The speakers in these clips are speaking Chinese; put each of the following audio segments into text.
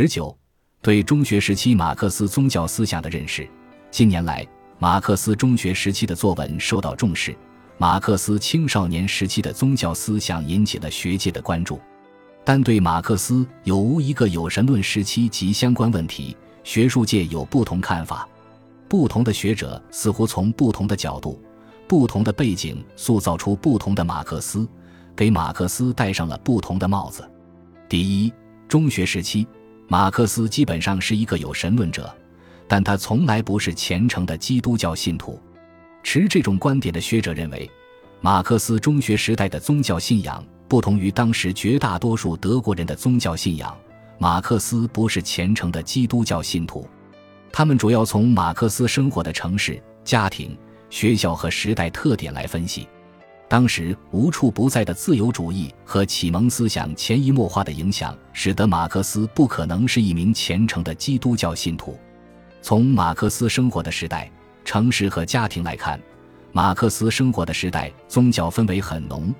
十九，对中学时期马克思宗教思想的认识。近年来，马克思中学时期的作文受到重视，马克思青少年时期的宗教思想引起了学界的关注。但对马克思有无一个有神论时期及相关问题，学术界有不同看法。不同的学者似乎从不同的角度、不同的背景塑造出不同的马克思，给马克思戴上了不同的帽子。第一，中学时期，马克思基本上是一个有神论者，但他从来不是虔诚的基督教信徒。持这种观点的学者认为，马克思中学时代的宗教信仰不同于当时绝大多数德国人的宗教信仰。马克思不是虔诚的基督教信徒。他们主要从马克思生活的城市、家庭、学校和时代特点来分析。当时无处不在的自由主义和启蒙思想潜移默化的影响，使得马克思不可能是一名虔诚的基督教信徒。从马克思生活的时代、城市和家庭来看，马克思生活的时代宗教氛围很浓，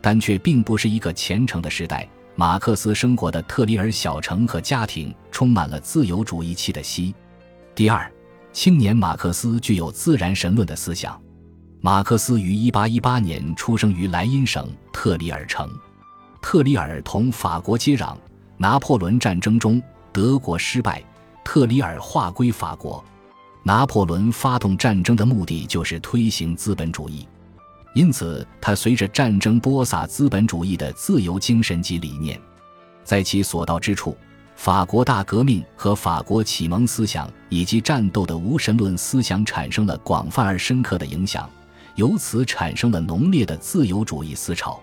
但却并不是一个虔诚的时代。马克思生活的特里尔小城和家庭充满了自由主义气的息。第二，青年马克思具有自然神论的思想。马克思于1818年出生于莱茵省特里尔城。特里尔同法国接壤，拿破仑战争中德国失败，特里尔划归法国。拿破仑发动战争的目的就是推行资本主义，因此他随着战争播撒资本主义的自由精神及理念，在其所到之处。法国大革命和法国启蒙思想以及战斗的无神论思想产生了广泛而深刻的影响，由此产生了浓烈的自由主义思潮。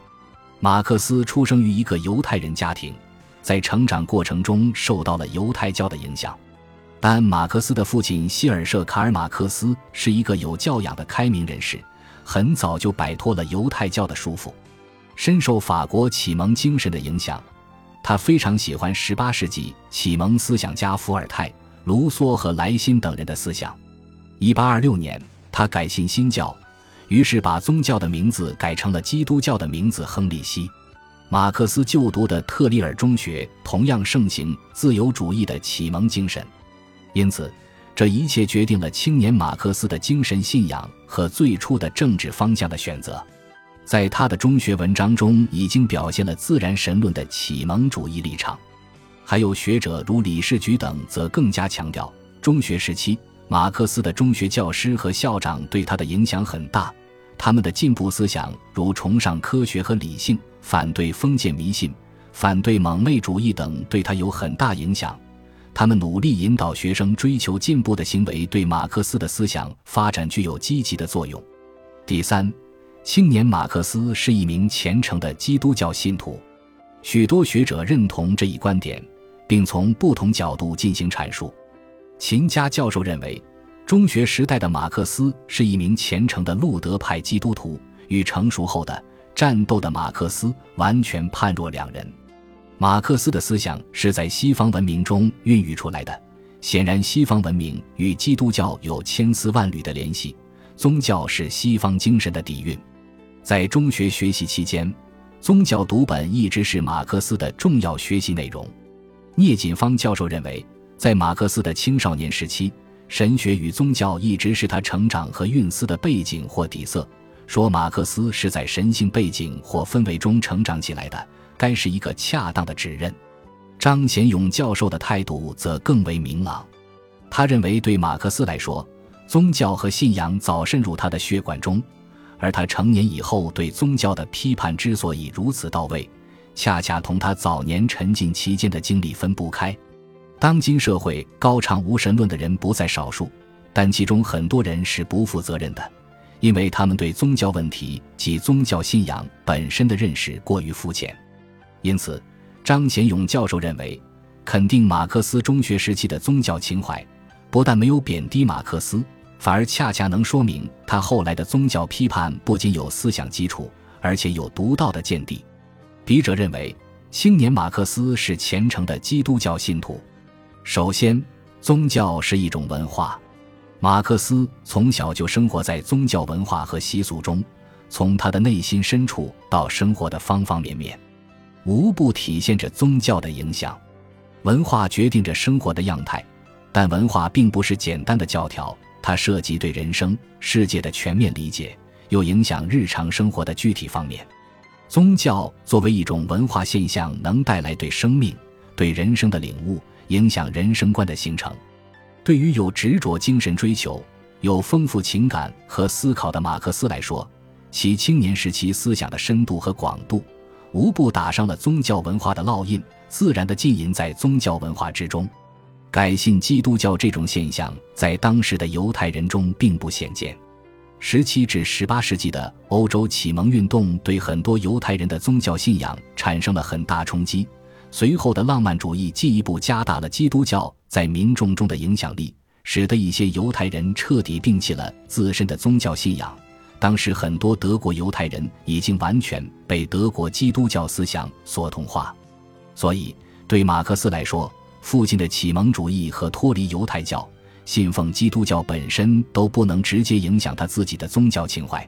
马克思出生于一个犹太人家庭，在成长过程中受到了犹太教的影响，但马克思的父亲希尔舍卡尔马克思是一个有教养的开明人士，很早就摆脱了犹太教的束缚，深受法国启蒙精神的影响。他非常喜欢18世纪启蒙思想家伏尔泰、卢梭和莱辛等人的思想。1826年，他改信新教，于是把宗教的名字改成了基督教的名字——亨利希。马克思就读的特里尔中学同样盛行自由主义的启蒙精神，因此，这一切决定了青年马克思的精神信仰和最初的政治方向的选择。在他的中学文章中，已经表现了自然神论的启蒙主义立场。还有学者如李士举等，则更加强调，中学时期马克思的中学教师和校长对他的影响很大。他们的进步思想，如崇尚科学和理性、反对封建迷信、反对蒙昧主义等，对他有很大影响。他们努力引导学生追求进步的行为，对马克思的思想发展具有积极的作用。第三。青年马克思是一名虔诚的基督教信徒，许多学者认同这一观点，并从不同角度进行阐述。秦家教授认为，中学时代的马克思是一名虔诚的路德派基督徒，与成熟后的战斗的马克思完全判若两人。马克思的思想是在西方文明中孕育出来的，显然西方文明与基督教有千丝万缕的联系，宗教是西方精神的底蕴。在中学学习期间，宗教读本一直是马克思的重要学习内容。聂锦芳教授认为，在马克思的青少年时期，神学与宗教一直是他成长和运思的背景或底色。说马克思是在神性背景或氛围中成长起来的，该是一个恰当的指认。张贤勇教授的态度则更为明朗，他认为，对马克思来说，宗教和信仰早渗入他的血管中。而他成年以后对宗教的批判之所以如此到位，恰恰同他早年沉浸其间的经历分不开。当今社会高唱无神论的人不在少数，但其中很多人是不负责任的，因为他们对宗教问题及宗教信仰本身的认识过于肤浅。因此，张贤勇教授认为，肯定马克思中学时期的宗教情怀，不但没有贬低马克思。反而恰恰能说明他后来的宗教批判不仅有思想基础，而且有独到的见地。笔者认为，青年马克思是虔诚的基督教信徒。首先，宗教是一种文化，马克思从小就生活在宗教文化和习俗中，从他的内心深处到生活的方方面面，无不体现着宗教的影响。文化决定着生活的样态，但文化并不是简单的教条，它涉及对人生、世界的全面理解，又影响日常生活的具体方面。宗教作为一种文化现象，能带来对生命、对人生的领悟，影响人生观的形成。对于有执着精神追求、有丰富情感和思考的马克思来说，其青年时期思想的深度和广度，无不打上了宗教文化的烙印，自然地浸淫在宗教文化之中。改信基督教这种现象，在当时的犹太人中并不鲜见。十七至十八世纪的欧洲启蒙运动对很多犹太人的宗教信仰产生了很大冲击。随后的浪漫主义进一步加大了基督教在民众中的影响力，使得一些犹太人彻底摒弃了自身的宗教信仰。当时很多德国犹太人已经完全被德国基督教思想所同化，所以对马克思来说，父亲的启蒙主义和脱离犹太教。信奉基督教本身都不能直接影响他自己的宗教情怀。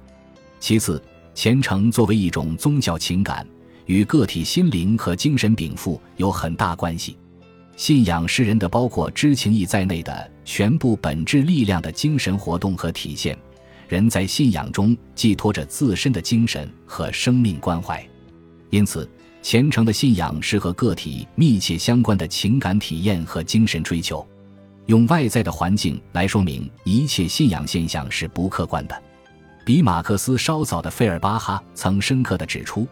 其次，虔诚作为一种宗教情感，与个体心灵和精神禀赋有很大关系。信仰是人的包括知情意在内的全部本质力量的精神活动和体现。人在信仰中寄托着自身的精神和生命关怀，因此，虔诚的信仰是和个体密切相关的情感体验和精神追求。用外在的环境来说明一切信仰现象是不客观的。比马克思稍早的费尔巴哈曾深刻地指出，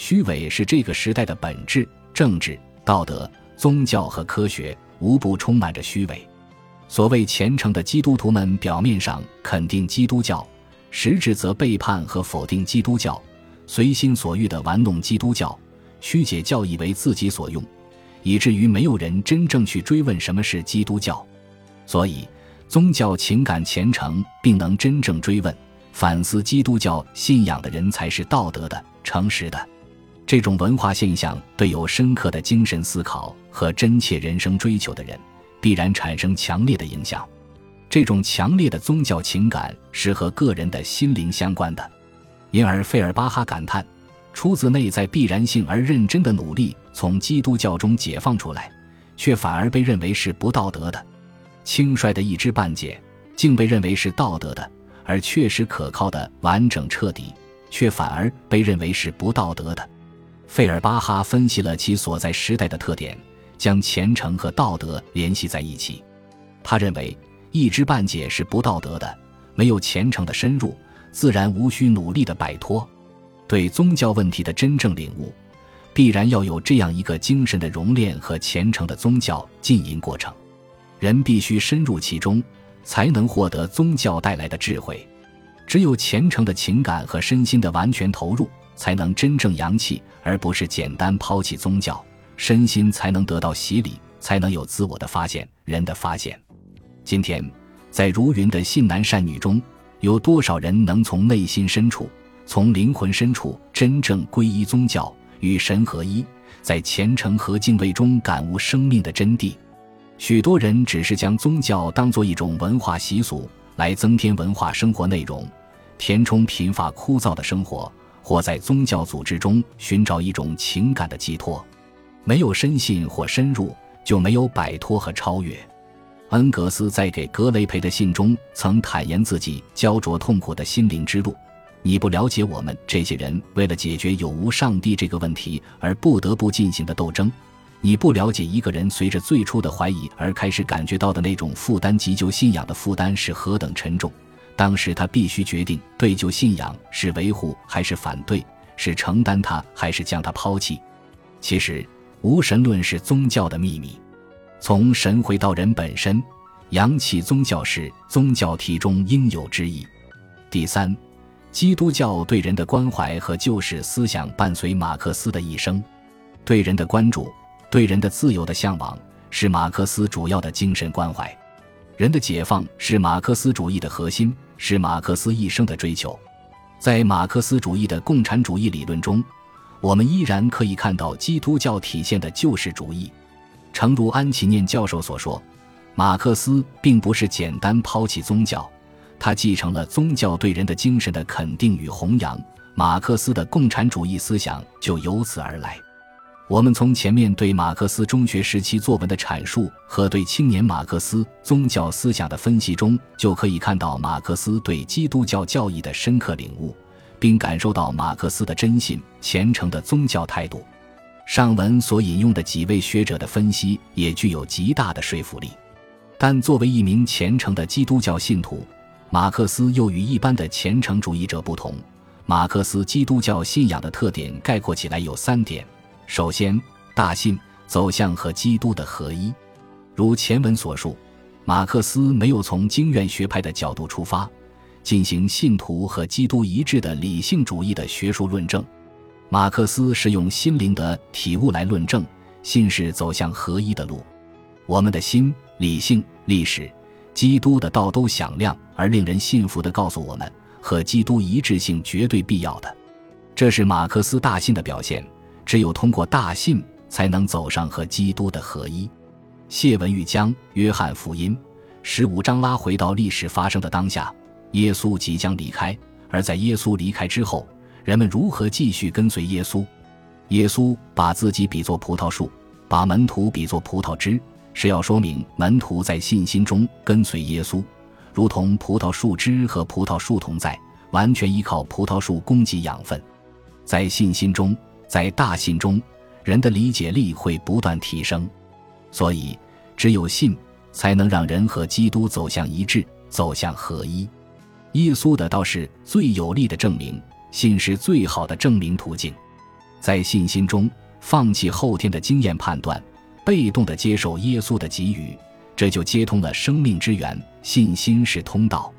虚伪是这个时代的本质，政治、道德、宗教和科学无不充满着虚伪。所谓虔诚的基督徒们，表面上肯定基督教，实质则背叛和否定基督教，随心所欲地玩弄基督教，曲解教义为自己所用，以至于没有人真正去追问什么是基督教。所以，宗教情感虔诚，并能真正追问、反思基督教信仰的人，才是道德的、诚实的。这种文化现象对有深刻的精神思考和真切人生追求的人，必然产生强烈的影响。这种强烈的宗教情感是和个人的心灵相关的，因而费尔巴哈感叹：出自内在必然性而认真的努力，从基督教中解放出来，却反而被认为是不道德的。轻率的一知半解，竟被认为是道德的；而确实可靠的、完整彻底，却反而被认为是不道德的。费尔巴哈分析了其所在时代的特点，将虔诚和道德联系在一起。他认为，一知半解是不道德的，没有虔诚的深入，自然无需努力的摆脱。对宗教问题的真正领悟，必然要有这样一个精神的熔炼和虔诚的宗教浸淫过程。人必须深入其中，才能获得宗教带来的智慧。只有虔诚的情感和身心的完全投入，才能真正扬气，而不是简单抛弃宗教。身心才能得到洗礼，才能有自我的发现，人的发现。今天，在如云的信男善女中，有多少人能从内心深处、从灵魂深处真正皈依宗教，与神合一，在虔诚和敬畏中感悟生命的真谛？许多人只是将宗教当作一种文化习俗来增添文化生活内容，填充贫乏枯燥的生活，或在宗教组织中寻找一种情感的寄托。没有深信或深入，就没有摆脱和超越。恩格斯在给格雷培的信中曾坦言自己焦灼痛苦的心灵之路。你不了解我们这些人为了解决有无上帝这个问题而不得不进行的斗争。你不了解一个人随着最初的怀疑而开始感觉到的那种负担急救信仰的负担是何等沉重。当时他必须决定对救信仰是维护还是反对，是承担它还是将它抛弃。其实，无神论是宗教的秘密。从神回到人本身，扬弃宗教是宗教题中应有之义。第三，基督教对人的关怀和救世思想伴随马克思的一生，对人的关注。对人的自由的向往是马克思主要的精神关怀，人的解放是马克思主义的核心，是马克思一生的追求。在马克思主义的共产主义理论中，我们依然可以看到基督教体现的救世主义。诚如安琪念教授所说，马克思并不是简单抛弃宗教，他继承了宗教对人的精神的肯定与弘扬。马克思的共产主义思想就由此而来。我们从前面对马克思中学时期作文的阐述和对青年马克思宗教思想的分析中，就可以看到马克思对基督教教义的深刻领悟，并感受到马克思的真信虔诚的宗教态度。上文所引用的几位学者的分析也具有极大的说服力。但作为一名虔诚的基督教信徒，马克思又与一般的虔诚主义者不同。马克思基督教信仰的特点概括起来有三点。首先，大信走向和基督的合一。如前文所述，马克思没有从经院学派的角度出发，进行信徒和基督一致的理性主义的学术论证。马克思是用心灵的体悟来论证信是走向合一的路。我们的心、理性、历史、基督的道都响亮而令人信服地告诉我们，和基督一致性绝对必要的。这是马克思大信的表现。只有通过大信，才能走上和基督的合一。谢文玉将约翰福音十五章拉回到历史发生的当下，耶稣即将离开，而在耶稣离开之后，人们如何继续跟随耶稣？耶稣把自己比作葡萄树，把门徒比作葡萄枝，是要说明门徒在信心中跟随耶稣，如同葡萄树枝和葡萄树同在，完全依靠葡萄树供给养分，在信心中。在大信中，人的理解力会不断提升，所以只有信才能让人和基督走向一致，走向合一。耶稣的道是最有力的证明，信是最好的证明途径。在信心中，放弃后天的经验判断，被动的接受耶稣的给予，这就接通了生命之源。信心是通道。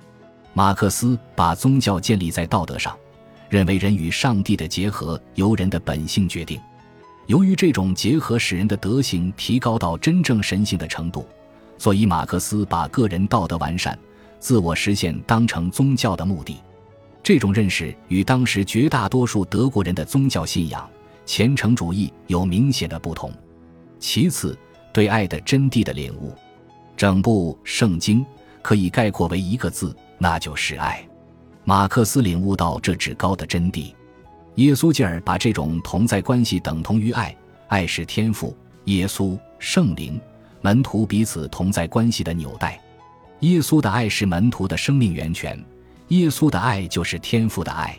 马克思把宗教建立在道德上。认为人与上帝的结合由人的本性决定，由于这种结合使人的德行提高到真正神性的程度，所以马克思把个人道德完善、自我实现当成宗教的目的。这种认识与当时绝大多数德国人的宗教信仰虔诚主义有明显的不同。其次，对爱的真谛的领悟，整部圣经可以概括为一个字，那就是爱。马克思领悟到这至高的真谛，耶稣进而把这种同在关系等同于爱，爱是天赋，耶稣、圣灵、门徒彼此同在关系的纽带。耶稣的爱是门徒的生命源泉，耶稣的爱就是天赋的爱。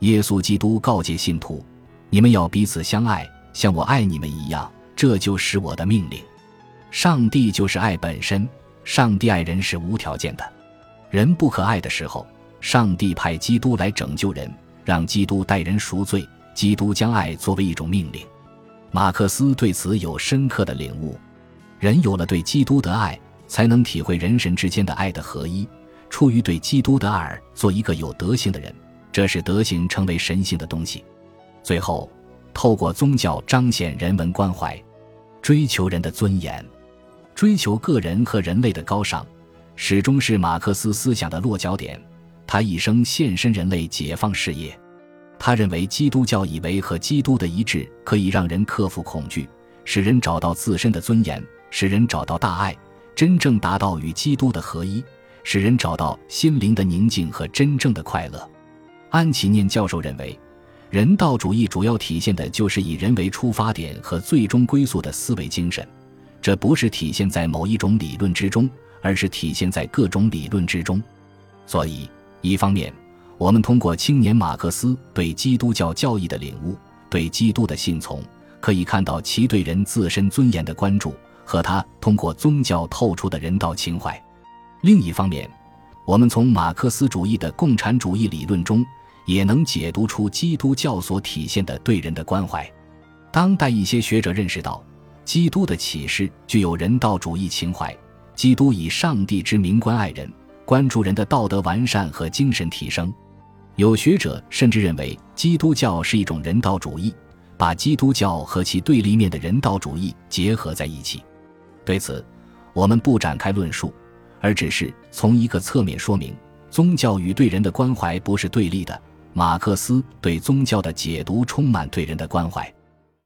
耶稣基督告诫信徒：“你们要彼此相爱，像我爱你们一样，这就是我的命令。”上帝就是爱本身，上帝爱人是无条件的，人不可爱的时候。上帝派基督来拯救人，让基督代人赎罪。基督将爱作为一种命令，马克思对此有深刻的领悟。人有了对基督的爱，才能体会人神之间的爱的合一。出于对基督的爱做一个有德行的人，这是德行成为神性的东西。最后，透过宗教彰显人文关怀，追求人的尊严，追求个人和人类的高尚，始终是马克思思想的落脚点。他一生献身人类解放事业。他认为基督教以为和基督的一致可以让人克服恐惧，使人找到自身的尊严，使人找到大爱，真正达到与基督的合一，使人找到心灵的宁静和真正的快乐。安琪念教授认为，人道主义主要体现的就是以人为出发点和最终归宿的思维精神，这不是体现在某一种理论之中，而是体现在各种理论之中。所以。一方面，我们通过青年马克思对基督教教义的领悟，对基督的信从，可以看到其对人自身尊严的关注和他通过宗教透出的人道情怀；另一方面，我们从马克思主义的共产主义理论中，也能解读出基督教所体现的对人的关怀。当代一些学者认识到，基督的启示具有人道主义情怀，基督以上帝之名关爱人。关注人的道德完善和精神提升，有学者甚至认为基督教是一种人道主义，把基督教和其对立面的人道主义结合在一起。对此，我们不展开论述，而只是从一个侧面说明，宗教与对人的关怀不是对立的。马克思对宗教的解读充满对人的关怀。